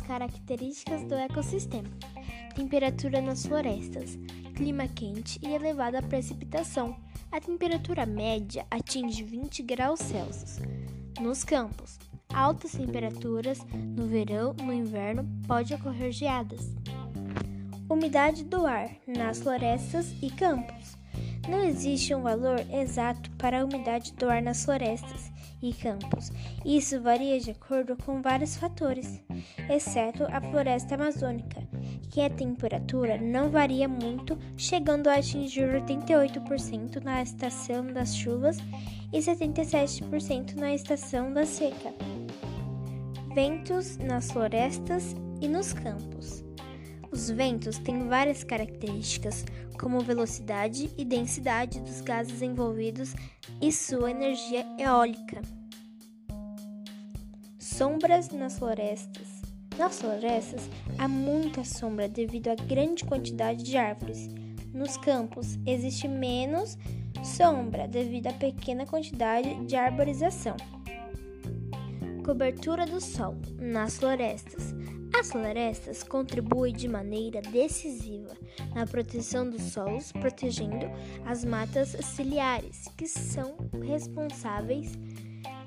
características do ecossistema: temperatura nas florestas, clima quente e elevada precipitação. A temperatura média atinge 20 graus Celsius. Nos campos, altas temperaturas no verão, no inverno pode ocorrer geadas. Umidade do ar nas florestas e campos. Não existe um valor exato para a umidade do ar nas florestas e campos. Isso varia de acordo com vários fatores, exceto a floresta amazônica, que a temperatura não varia muito, chegando a atingir 88% na estação das chuvas e 77% na estação da seca. Ventos nas florestas e nos campos. Os ventos têm várias características, como velocidade e densidade dos gases envolvidos e sua energia eólica. Sombras nas florestas. Nas florestas há muita sombra devido à grande quantidade de árvores. Nos campos existe menos sombra devido à pequena quantidade de arborização. Cobertura do sol nas florestas. As florestas contribuem de maneira decisiva na proteção dos solos, protegendo as matas ciliares, que são responsáveis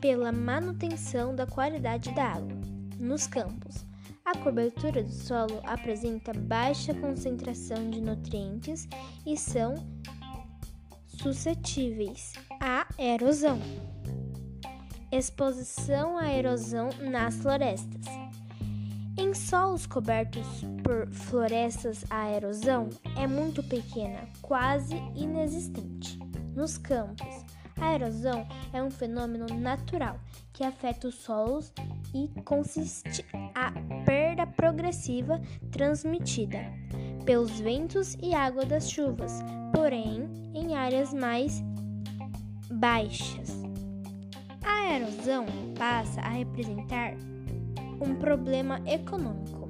pela manutenção da qualidade da água. Nos campos, a cobertura do solo apresenta baixa concentração de nutrientes e são suscetíveis à erosão. Exposição à erosão nas florestas. Em solos cobertos por florestas, a erosão é muito pequena, quase inexistente. Nos campos, a erosão é um fenômeno natural que afeta os solos e consiste a perda progressiva transmitida pelos ventos e água das chuvas, porém em áreas mais baixas. A erosão passa a representar um problema econômico.